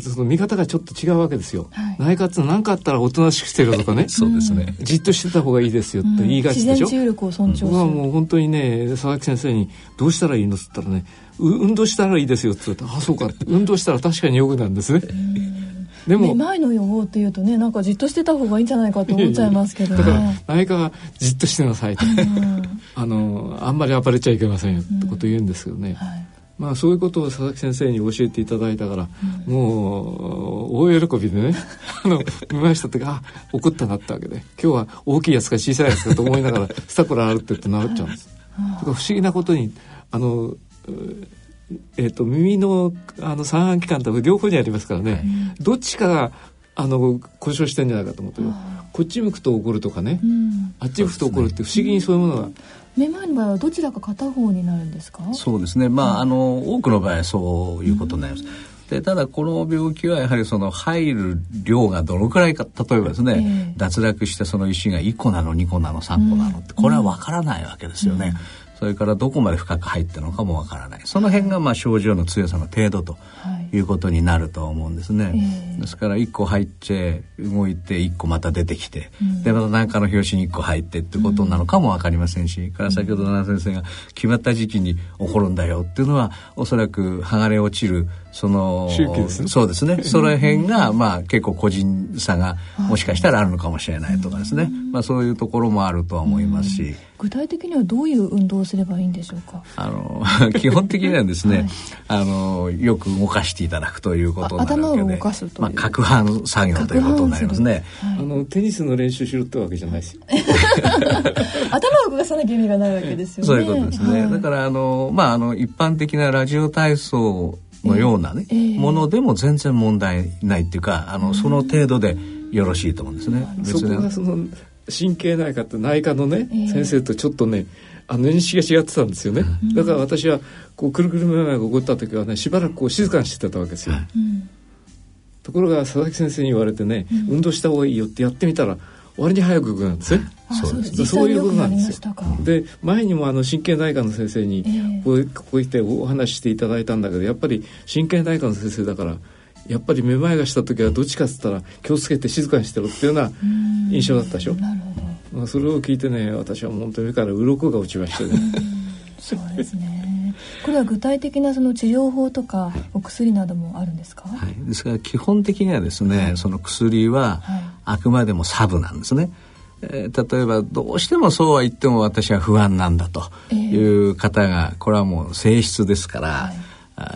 その見方がちょっと違うわけですよ、はい、内科って何かあったらおとなしくしてるとかね。そうですね。じっとしてた方がいいですよって言いがちでしょ、うん、自然力を尊重する、はもう本当にね佐々木先生にどうしたらいいのっつったらね運動したらいいですよって言ったらあそうか運動したら確かによくなんですね。でもめまいの予防っていうとねなんかじっとしてた方がいいんじゃないかと思っちゃいますけど、ね、だから内科がじっとしてなさいと、うん、あのあんまり暴れちゃいけませんよってこと言うんですけどね、うんはい、まあそういうことを佐々木先生に教えていただいたから、うん、もう大喜びでね <laughs> あの見ました時あ怒ったなったわけで今日は大きいやつか小さいやつかと思いながら <laughs> スタコラ歩ってってなっちゃうんです。不思議なことにあのえーと、耳のあの三半規管と両方にありますからね、はい、どっちかがあの故障してんじゃないかと思ってこっち向くと怒るとかね、うん、あっち向くと怒るって不思議にそういうものが。めまいの場合はどちらか片方になるんですか？そうですね。まあ、あの多くの場合はそういうことになります、うん、でただこの病気はやはりその入る量がどのくらいか例えばですね、えー、脱落したその石が1個なの2個なの3個なのって、これは分からないわけですよね。うん。それからどこまで深く入ったのかもわからない。その辺がまあ症状の強さの程度ということになると思うんですね、はい、ですから1個入って動いて1個また出てきて、うん、でまた何かの拍子に1個入ってってことなのかも分かりませんし、うん、から先ほど奈良先生が決まった時期に起こるんだよっていうのはおそらく剥がれ落ちるそのそうですね。その辺がまあ結構個人差がもしかしたらあるのかもしれないとかですね、まあ、そういうところもあるとは思いますし。具体的にはどういう運動をすればいいんでしょうか？あの <laughs> 基本的にはですね、はい、あのよく動かしていただくということな頭を動かすとまあ、攪拌作業ということになりますね、はい、あのテニスの練習しろってわけじゃないですよ。<laughs> 頭を動かさなきゃ意味がないわけですよね。そういうことですね、はい、だからあのまああの一般的なラジオ体操のようなね、えーえー、ものでも全然問題ないっていうかあのその程度でよろしいと思うんですね。そこがその神経内科って内科のね、えー、先生とちょっとねあの認識が違ってたんですよね、うん、だから私はこうくるくるめまいが起こった時はねしばらくこう静かにしてたわけですよ、うん、ところが佐々木先生に言われてね、うん、運動した方がいいよってやってみたら割に早く動くなんですね。そうですそういうことなんですよ。で前にもあの神経内科の先生にこうこう言ってお話していただいたんだけどやっぱり神経内科の先生だからやっぱりめまいがした時はどっちかっつったら気をつけて静かにしてろっていうような印象だったでしょ。な。まあ、それを聞いてね私は本当に目から鱗が落ちましたね。そうですね。これは具体的なその治療法とかお薬などもあるんですか？はい、ですから基本的にはですね、はい、その薬は、はいあくまでもサブなんですね。えー、例えばどうしてもそうは言っても私は不安なんだという方が、これはもう性質ですから、はい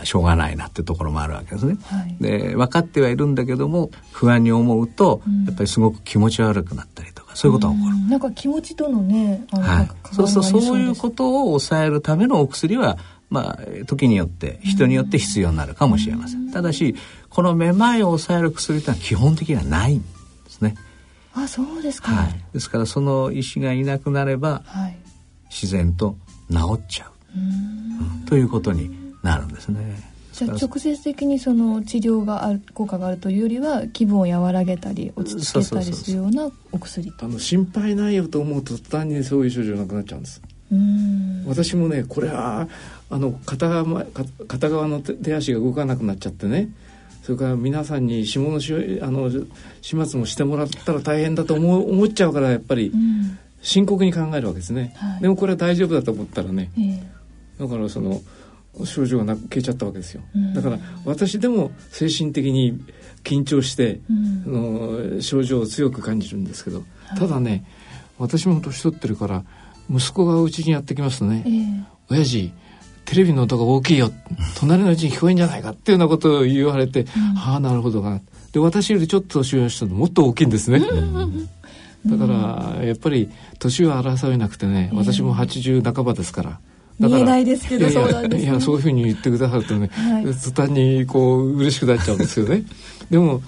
しょうがないなってところもあるわけですね。はい、で分かってはいるんだけども不安に思うと、やっぱりすごく気持ち悪くなったりとかそういうことが起こる。なんか気持ちとのね、はい、そうそうそういうことを抑えるためのお薬はまあ時によって人によって必要になるかもしれません。ただしこのめまいを抑える薬というのは基本的にはないんですね。あそうですか、はい、ですからその医師がいなくなれば、はい、自然と治っちゃう。うん、ということになるんですね。じゃあ直接的にその治療がある効果があるというよりは気分を和らげたり落ち着けたりするようなお薬あの心配ないよと思うと途端にそういう症状なくなっちゃうんです。私もねこれはあの片側片側の手足が動かなくなっちゃってね。それから皆さんに下のしあの始末もしてもらったら大変だと思思っちゃうからやっぱり深刻に考えるわけですね、はい、でもこれは大丈夫だと思ったらね、えー、だからその症状がな消えちゃったわけですよ、うん、だから私でも精神的に緊張して、うん、の症状を強く感じるんですけど、はい、ただね私も年取ってるから息子がうちにやってきますとね、えー、親父テレビの音が大きいよ隣のうちに聞こえんじゃないかっていうようなことを言われて、うん、ああなるほどな。で私よりちょっと年上の人もっと大きいんですね。だからやっぱり年は争えなくてね、私も80半ばですから。見えないですけどそうなんです、ね、いやそういうふうに言ってくださるとね、はい、途端にこう嬉しくなっちゃうんですよね。でも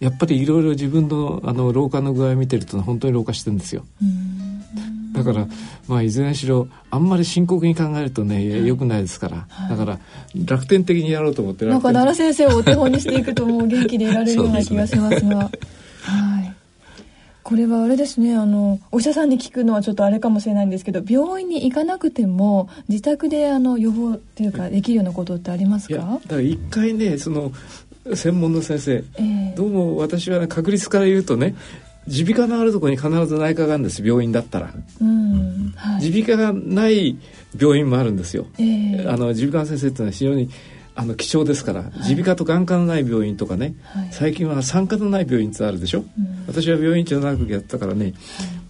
やっぱりいろいろ自分のあの老化の具合を見てると本当に老化してるんですよ。だからまあいずれにしろあんまり深刻に考えるとねよくないですから、はい、だから楽天的にやろうと思ってなんか奈良先生をお手本にしていくともう元気でいられるような気がしますが。は <laughs> いこれはあれですねあのお医者さんに聞くのはちょっとあれかもしれないんですけど病院に行かなくても自宅であの予防っていうかできるようなことってありますか？だから一回ねその専門の先生、えー、どうも私は、ね、確率から言うとね耳鼻科のあるところに必ず内科があるんです病院だったら。耳鼻科がない病院もあるんですよ、えー、あの耳鼻科の先生っていうのは非常にあの貴重ですから耳鼻科と眼科のない病院とかね、はい、最近は産科のない病院ってあるでしょ、うん、私は病院長長くやったからね、はい、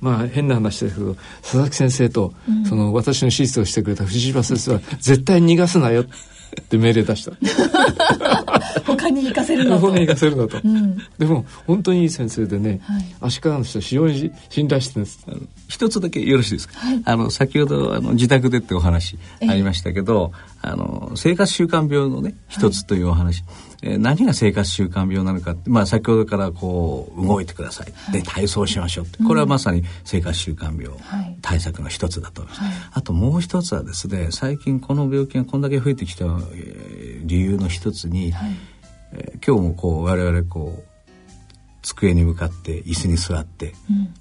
まあ変な話ですけど佐々木先生と、うん、その私の手術をしてくれた藤島先生は絶対逃がすなよ <laughs> って命令出した。<laughs> 他に行かせるのと。他に行かせるのと、うん、でも本当にいい先生でね、はい、足利の人は非常に信頼してるんです。一つだけよろしいですか、はい、あの先ほどあの自宅でってお話ありましたけど、あの生活習慣病のね一つというお話、はいえー、何が生活習慣病なのかまあ、先ほどからこう動いてください、はい、で体操しましょうって。これはまさに生活習慣病対策の一つだと思います、はい、あともう一つはですね最近この病気がこんだけ増えてきた、えー、理由の一つに、はい、えー、今日もこう我々こう机に向かって椅子に座って、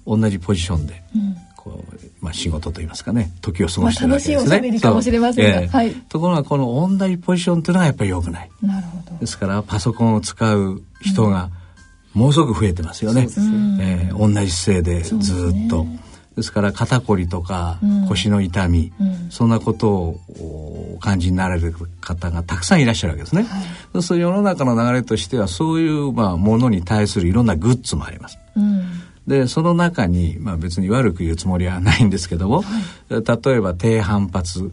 うん、同じポジションで、うんこう、まあ、仕事といいますかね時を過ごしてるわけですね。まあ、楽しいおしゃべりかもしれませんが、えー、はい、ところがこの同じポジションというのはやっぱり良くない。なるほどですからパソコンを使う人がものすごく増えてますよね。うんえー、同じ姿勢でずっと。ですから肩こりとか腰の痛み、うん、そんなことをお感じになられる方がたくさんいらっしゃるわけですね。はい、そう世の中の流れとしてはそういうまあものに対するいろんなグッズもあります。うんでその中に、まあ、別に悪く言うつもりはないんですけども、はい、例えば低反発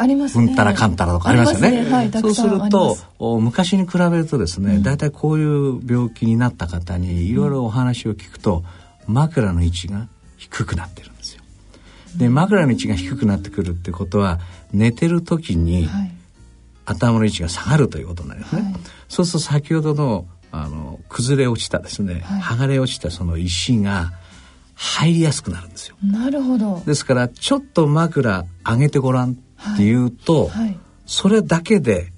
ありますね。うんたらかんたらとかありますよね。ねはい、そうすると昔に比べるとですね、大、う、体、こういう病気になった方にいろいろお話を聞くと、枕の位置が低くなってるんですよ。で枕の位置が低くなってくるってことは寝てる時に、頭の位置が下がるということになりますね。はい、そうすると先ほどのあの崩れ落ちたですね、はい、剥がれ落ちたその石が入りやすくなるんですよ。なるほど。ですからちょっと枕上げてごらんっていうと、はいはい、それだけで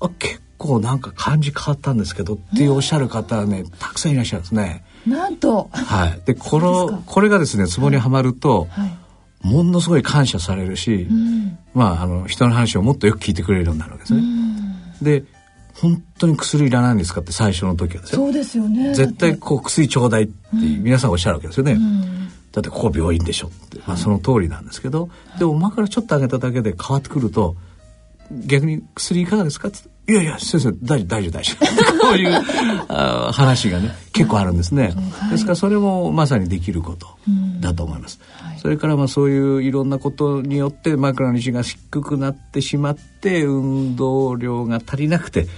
あ結構なんか感じ変わったんですけどっておっしゃる方はねたくさんいらっしゃるんですね。なんと。はい。でこのこれがですねツボにはまると、はい、ものすごい感謝されるし、うん、まああの人の話をもっとよく聞いてくれるようになるわけですね。で本当に薬いらないんですかって最初の時はですよ。そうですよね。絶対こう薬ちょうだいって皆さんおっしゃるわけですよね。うん、だってここ病院でしょって、まあその通りなんですけど、はい、でもからちょっと上げただけで変わってくると逆に薬いかがですかっていやいや先生大丈夫大丈夫大丈夫。<laughs> こういうあ話がね結構あるんですね、はい、ですからそれもまさにできることだと思います、はい、それからまあそういういろんなことによって枕の位置が低くなってしまって運動量が足りなくて、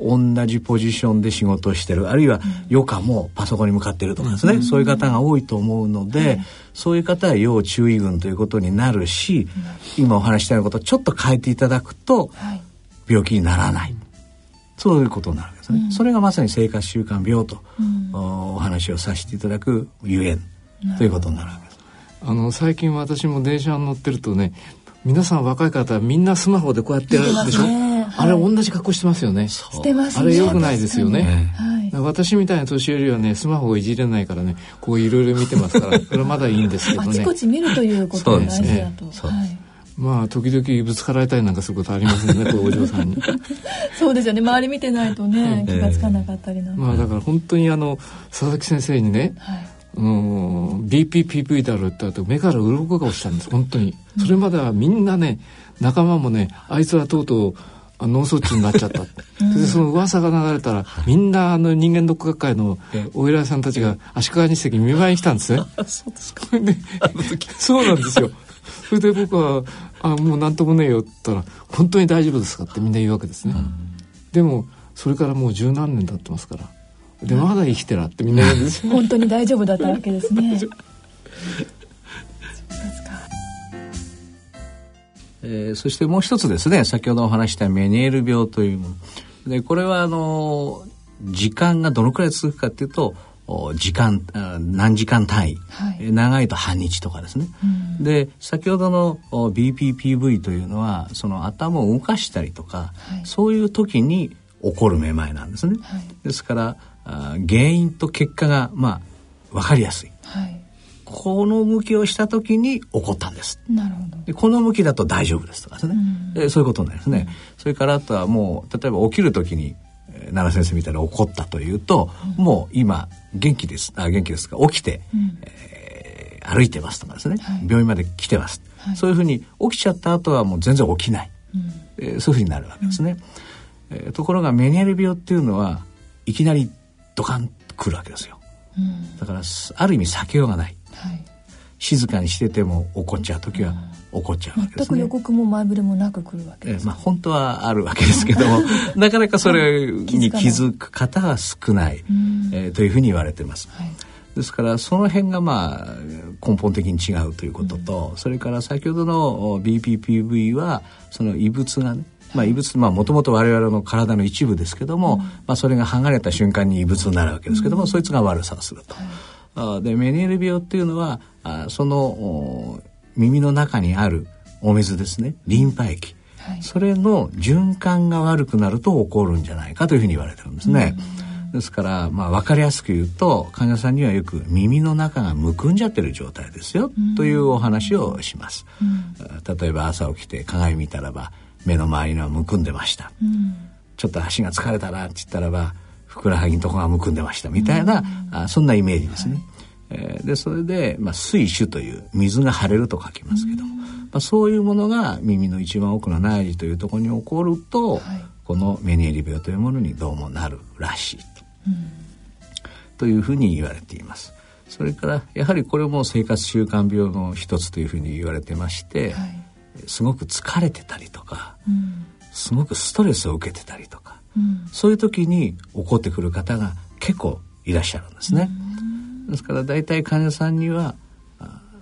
うん、同じポジションで仕事をしてる。あるいは余暇もパソコンに向かってるとかですね、うん、そういう方が多いと思うので、はい、そういう方は要注意群ということになるし、うん、今お話したようなことをちょっと変えていただくと、病気にならない。そういうことになるわけですね、うん、それがまさに生活習慣病と、うん、お話をさせていただくゆえんということになるわけです。あの最近私も電車に乗ってるとね皆さん若い方みんなスマホでこうやってやるでしょ、ねはい、あれ同じ格好してますよね。してます、ね、あれよくないですよね、はい、私みたいな年寄りはねスマホをいじれないからねこういろいろ見てますからそれまだいいんですけどね。あちこち見るということが大事だと、ね、はいまあ時々ぶつかられたりなんかすることありますね <laughs> こうお嬢さんに。そうですよね。周り見てないとね、気がつかなかったりなんか、まあだから本当にあの佐々木先生にね、はい。うん、BPPV だろうって言ったと目から鱗が落ちたんです本当に。それまではみんなね仲間もねあいつはとうとう脳卒中になっちゃった、<laughs> うん、でその噂が流れたらみんなあの人間ドック学会のお偉いさんたちが足利日赤見舞いに来たんですね。<laughs> そうですか。そうなんですよそれで僕は「あもう何ともねえよ」って言ったら「本当に大丈夫ですか?」ってみんな言うわけですね、うん、でもそれからもう十何年経ってますから。でまだ生きてらってみんな言うんです <laughs> 本当に大丈夫だったわけですね。えー、そしてもう一つですね。先ほどお話したメニエール病というもの。でこれはあの時間がどのくらい続くかっていうと時間何時間単位、はい、長いと半日とかですね、うん、で先ほどの BPPV というのはその頭を動かしたりとか、はい、そういう時に起こるめまいなんですね、はい、ですから原因と結果がまあ分かりやすい、この向きをした時に起こったんです。なるほど。でこの向きだと大丈夫ですとかですね、うん、そういうことなんですね、うん、それからあとはもう例えば起きる時に奈良先生みたいに怒ったというと、うん、もう今元気です。あ元気ですか？起きて、うん、えー、歩いてますとかですね、はい、病院まで来てます、はい、そういうふうに起きちゃった後はもう全然起きない、うん、えー、そういうふうになるわけですね、うん、えー、ところがメニエル病っていうのはいきなりドカンとくるわけですよ、だからある意味避けようがない、はい、静かにしてても怒っちゃう時は起こっちゃうわけです、ね、全く予告も前触れもなく来るわけです、えまあ本当はあるわけですけどもなかなかそれに気づく方は少ない、えー、というふうに言われてます。はい。ですからその辺がまあ根本的に違うということと、うん、それから先ほどの BPPV はその異物がねまあ、異物まあもともと我々の体の一部ですけども、うん、まあ、それが剥がれた瞬間に異物になるわけですけども、うん、そいつが悪さをすると。はい、でメニエル病っていうのはあその耳の中にあるお水ですね。リンパ液、はい、それの循環が悪くなると起こるんじゃないかというふうに言われてるんですね。ですから、まあ、分かりやすく言うと患者さんにはよく耳の中がむくんじゃってる状態ですよ、というお話をします、例えば朝起きて鏡見たらば目の周りのはむくんでました、ちょっと足が疲れたなって言ったらばふくらはぎのとこがむくんでましたみたいな、あそんなイメージですね。はい。えー、でそれで、まあ、水腫という水が腫れると書きますけども、まあ、そういうものが耳の一番奥の内耳というところに起こると、はい、このメニエリ病というものにどうもなるらしいと,、というふうに言われています。それからやはりこれも生活習慣病の一つというふうに言われてまして、はい、すごく疲れてたりとか、うん、すごくストレスを受けてたりとか、うん、そういう時に起こってくる方が結構いらっしゃるんですね。うん。ですから大体患者さんには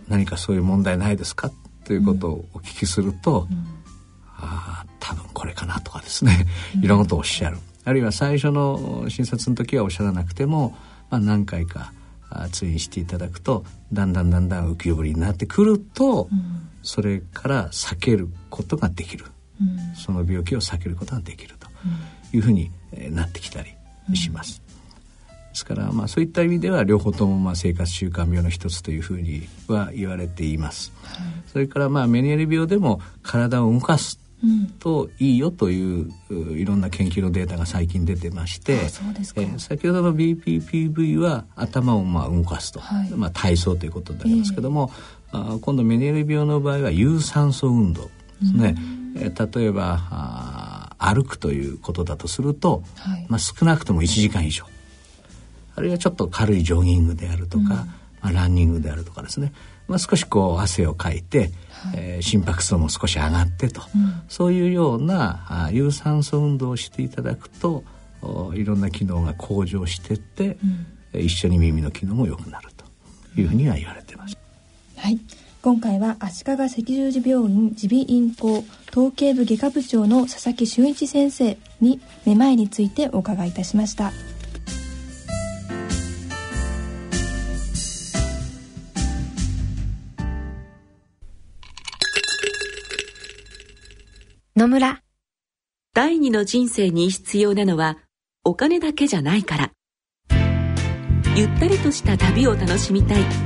何かそういう問題ないですか？ということをお聞きすると、うん、ああ多分これかなとかですね。いろんなことをおっしゃる、あるいは最初の診察の時はおっしゃらなくても、まあ、何回か通院していただくとだんだんだんだん浮き彫りになってくると、うん、それから避けることができる、うん、その病気を避けることができるというふうになってきたりします。ですから、まあ、そういった意味では両方ともまあ生活習慣病の一つというふうには言われています。はい、それからまあメニエル病でも体を動かすといいよという、いろんな研究のデータが最近出てまして、えー、先ほどの BPPV は頭をまあ動かすと、はい、まあ、体操ということになりますけども、えー、あ今度メニエル病の場合は有酸素運動ですね。うん、えー、例えばあ歩くということだとすると、はい、まあ、少なくとも1時間以上。あるいはちょっと軽いジョギングであるとか、うん、まあ、ランニングであるとかですね、まあ、少しこう汗をかいて、はい、えー、心拍数も少し上がってと、うん、そういうようなあ有酸素運動をしていただくといろんな機能が向上してって、うん、一緒に耳の機能も良くなるというふうには言われてます。はい今回は足利赤十字病院耳鼻咽喉統計部外科部長の佐々木俊一先生にめまいについてお伺いいたしました。野村。第二の人生に必要なのはお金だけじゃないから。ゆったりとした旅を楽しみたい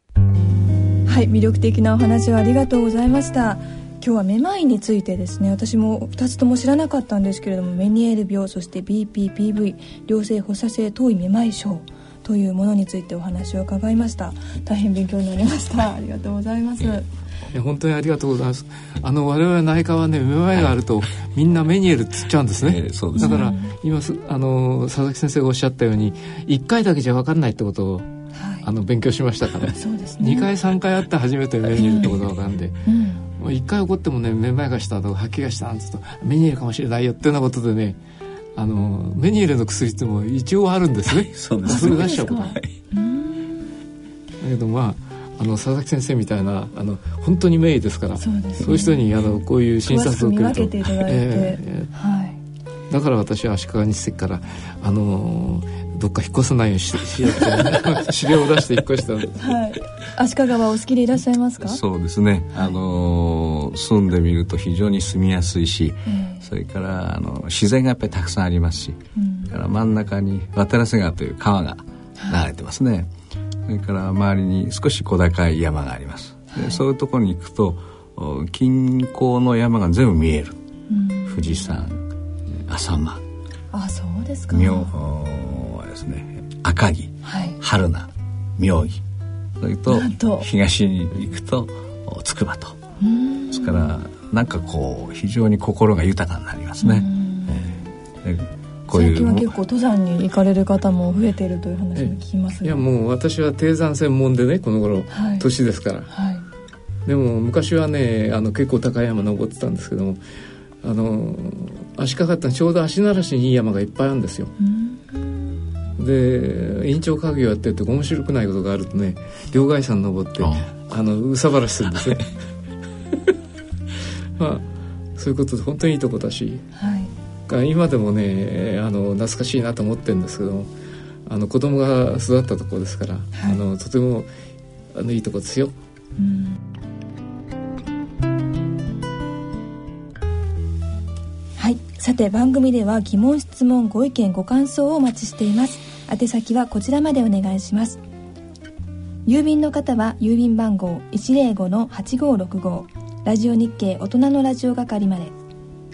はい魅力的なお話をありがとうございました。今日はめまいについてですね。私も2つとも知らなかったんですけれどもメニエール病そして BPPV 良性発作性頭位めまい症というものについてお話を伺いました。大変勉強になりました。<laughs> ありがとうございます。本当にありがとうございます。あの我々内科はねめまいがあると、みんなメニエールっつっちゃうんですね、えー、だから今あの佐々木先生がおっしゃったように1回だけじゃ分かんないってことをあの勉強しましたから。そうです、ね、2回3回あって初めてメニエールってことが分かるんで、うん。一回怒ってもねめまいがしたとか吐きがしたなんつうとメニエールかもしれないよっていうようなことでねあのメニエールの薬っても一応あるんです。ねそうですね。出しちゃうことだけどまああの佐々木先生みたいなあの本当に名医ですからそう、ね,、いう人にあのこういう診察を受けると、えー、はい、だから私は足利日赤からあのーどっか引っ越さないようにししようって指令を出して引っ越したはい、足利はお好きでいらっしゃいますか？そうですね、あのー、住んでみると非常に住みやすいし、それからあの自然がやっぱりたくさんありますし、うん、から真ん中に渡良瀬川という川が流れてますね、はい、それから周りに少し小高い山があります、はい、そういうところに行くと近郊の山が全部見える、うん、富士山浅間。あそうですか。妙ですね。赤城、はい、春名妙義。それと東に行くと筑波と。ですからなんかこう非常に心が豊かになりますね。えー、こういう。最近は結構登山に行かれる方も増えているという話も聞きます、ね、いやもう私は低山専門でねこの頃、はい、年ですから、はい、でも昔はねあの結構高い山登ってたんですけどもあの足利ってちょうど足慣らしにいい山がいっぱいあるんですよ。で院長家業やってて面白くないことがあるとね両替山登ってあのうさばらしするんですね <laughs> まあそういうことで本当にいいとこだし、はい、今でもねあの懐かしいなと思ってるんですけどもあの子供が育ったところですから、はい、あのとてもあのいいとこですよ。うん。はい。さて番組では疑問質問ご意見ご感想をお待ちしています宛先はこちらまでお願いします。郵便の方は郵便番号105-8565ラジオ日経大人のラジオ係まで。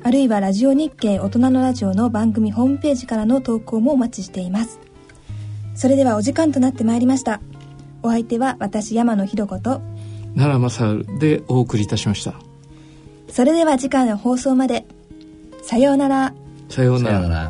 あるいはラジオ日経大人のラジオの番組ホームページからの投稿もお待ちしています。それではお時間となってまいりました。お相手は私山野ひろ子と。奈良正でお送りいたしました。それでは次回の放送まで。さようなら。さようなら